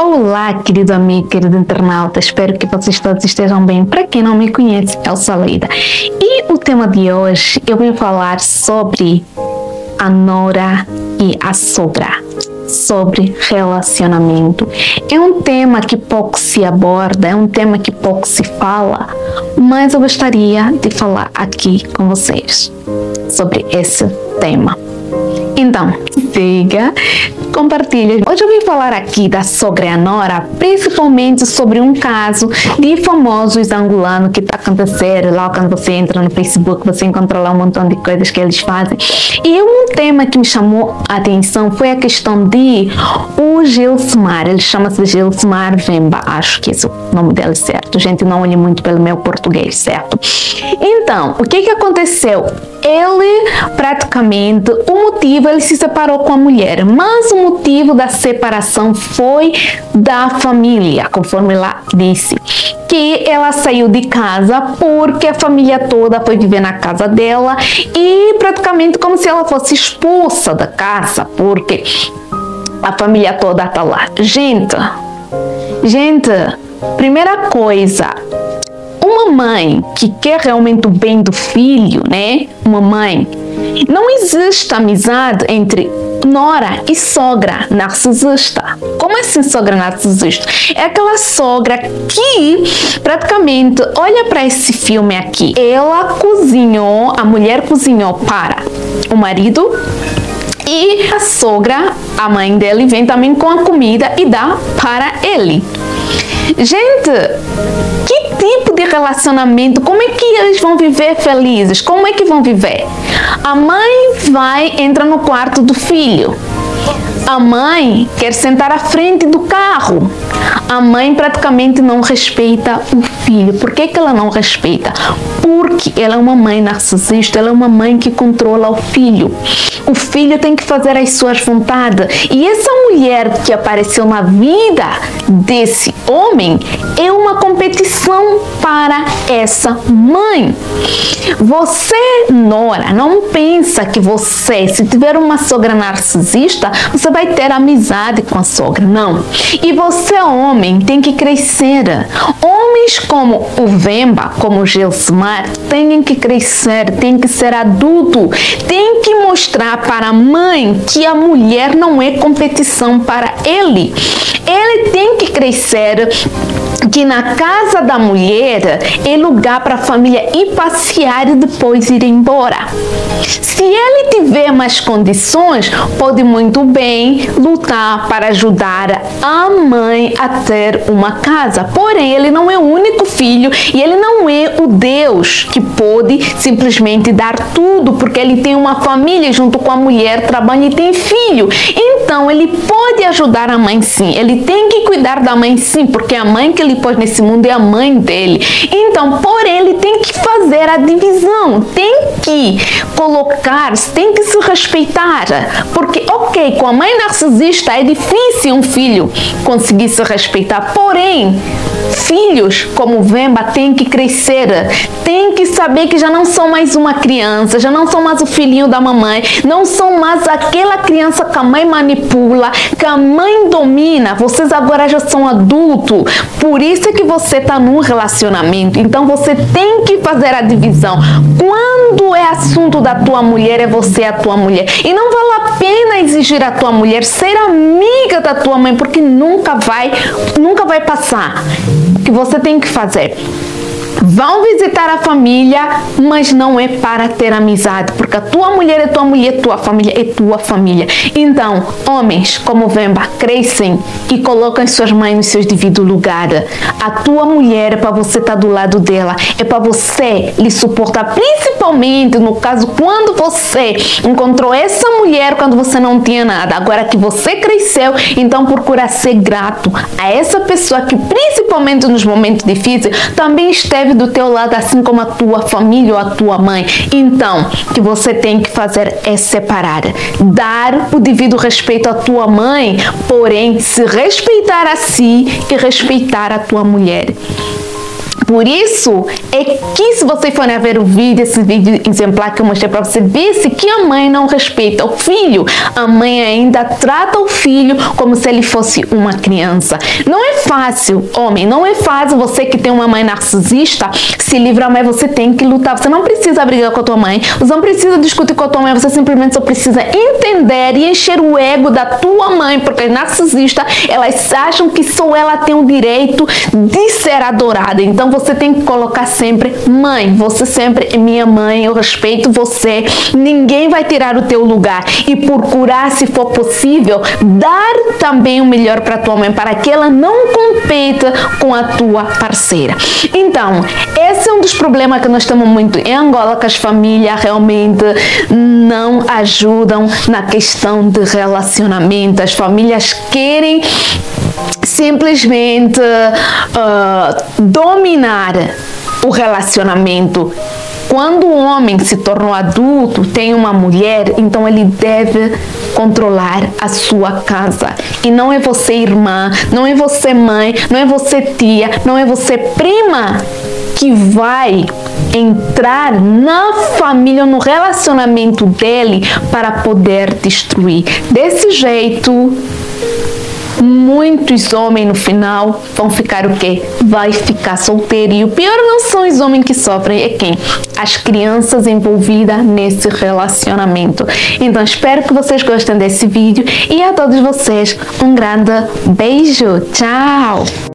Olá, querido amigo, querido internauta, espero que vocês todos estejam bem. Para quem não me conhece, é o Salida. E o tema de hoje eu vim falar sobre a nora e a sogra, sobre relacionamento. É um tema que pouco se aborda, é um tema que pouco se fala, mas eu gostaria de falar aqui com vocês sobre esse tema. Então, siga, compartilha. Hoje eu vim falar aqui da sogra nora, principalmente sobre um caso de famosos angolanos que está acontecendo lá quando você entra no Facebook, você encontra lá um montão de coisas que eles fazem. E um tema que me chamou a atenção foi a questão de o Gilsmar, ele chama-se Gilsmar Vemba, acho que esse é o nome dele certo. Gente, não olhe muito pelo meu português, certo? Então, o que que aconteceu? Ele praticamente, o motivo, ele se separou com a mulher, mas o motivo da separação foi da família, conforme ela disse, que ela saiu de casa porque a família toda foi viver na casa dela e praticamente como se ela fosse expulsa da casa, porque a família toda tá lá. Gente, gente, primeira coisa, uma mãe que quer realmente o bem do filho, né? Uma mãe, não existe amizade entre nora e sogra narcisista. Como assim sogra narcisista? É aquela sogra que praticamente olha para esse filme aqui. Ela cozinhou, a mulher cozinhou para o marido e a sogra, a mãe dele, vem também com a comida e dá para ele. Gente, que tipo de relacionamento? Como é que eles vão viver felizes? Como é que vão viver? A mãe vai, entra no quarto do filho. A mãe quer sentar à frente do carro. A mãe praticamente não respeita o filho. Por que, que ela não respeita? Porque ela é uma mãe narcisista, ela é uma mãe que controla o filho. O filho tem que fazer as suas vontades. E essa mulher que apareceu na vida desse homem é uma competição para essa mãe. Você, Nora, não pensa que você, se tiver uma sogra narcisista, você vai ter amizade com a sogra. Não. E você, homem, tem que crescer. Homens como o Vemba, como o Gelsmar, têm que crescer, têm que ser adulto, têm que mostrar para a mãe que a mulher não é competição para ele. Ele tem que crescer que na casa da mulher é lugar para a família ir passear e depois ir embora. Se ele tiver mais condições, pode muito bem lutar para ajudar a mãe a ter uma casa. Porém, ele não é o único filho e ele não é o Deus que pode simplesmente dar tudo, porque ele tem uma família junto com a mulher, trabalha e tem filho. Então, ele pode ajudar a mãe sim. Ele tem que cuidar da mãe sim, porque a mãe que ele pôs nesse mundo é a mãe dele. Então, por ele tem que fazer a divisão, tem que colocar, tem que se respeitar. Porque, ok, com a mãe narcisista é difícil um filho conseguir se respeitar, porém, filhos como Vemba têm que crescer, têm que saber que já não são mais uma criança, já não são mais o filhinho da mamãe, não são mais aquela criança que a mãe manipula, que a mãe domina. Vocês agora já são adultos, por isso é que você está num relacionamento. Então você tem que fazer a divisão. Quando é assunto da tua mulher, é você a tua mulher. E não vale a pena exigir a tua mulher ser amiga da tua mãe, porque nunca vai, nunca vai passar. O que você tem que fazer? Vão visitar a família, mas não é para ter amizade, porque a tua mulher é tua mulher, tua família é tua família. Então, homens como Vemba crescem e colocam suas mães nos seus devidos lugares. A tua mulher é para você estar do lado dela, é para você lhe suportar, principalmente no caso quando você encontrou essa mulher quando você não tinha nada. Agora que você cresceu, então procura ser grato a essa pessoa que, principalmente nos momentos difíceis, também esteve do teu lado, assim como a tua família ou a tua mãe. Então, o que você tem que fazer é separar, dar o devido respeito à tua mãe, porém se respeitar a si e respeitar a tua mulher. Por isso é que se você for ver o vídeo, esse vídeo exemplar que eu mostrei para você ver se que a mãe não respeita o filho, a mãe ainda trata o filho como se ele fosse uma criança. Não é fácil, homem, não é fácil você que tem uma mãe narcisista se livrar, mas você tem que lutar. Você não precisa brigar com a tua mãe, você não precisa discutir com a tua mãe, você simplesmente só precisa entender e encher o ego da tua mãe, porque é narcisista, elas acham que só ela tem o direito de ser adorada. Então você tem que colocar sempre mãe, você sempre é minha mãe, eu respeito você, ninguém vai tirar o teu lugar e procurar, se for possível, dar também o melhor para tua mãe, para que ela não competa com a tua parceira. Então, esse é um dos problemas que nós temos muito em Angola, que as famílias realmente não ajudam na questão de relacionamento. As famílias querem simplesmente uh, dominar o relacionamento. Quando o homem se tornou adulto, tem uma mulher, então ele deve controlar a sua casa. E não é você irmã, não é você mãe, não é você tia, não é você prima que vai entrar na família, no relacionamento dele para poder destruir. Desse jeito, muitos homens no final vão ficar o quê? Vai ficar solteiro. E o pior não são os homens que sofrem, é quem? As crianças envolvidas nesse relacionamento. Então espero que vocês gostem desse vídeo e a todos vocês um grande beijo. Tchau!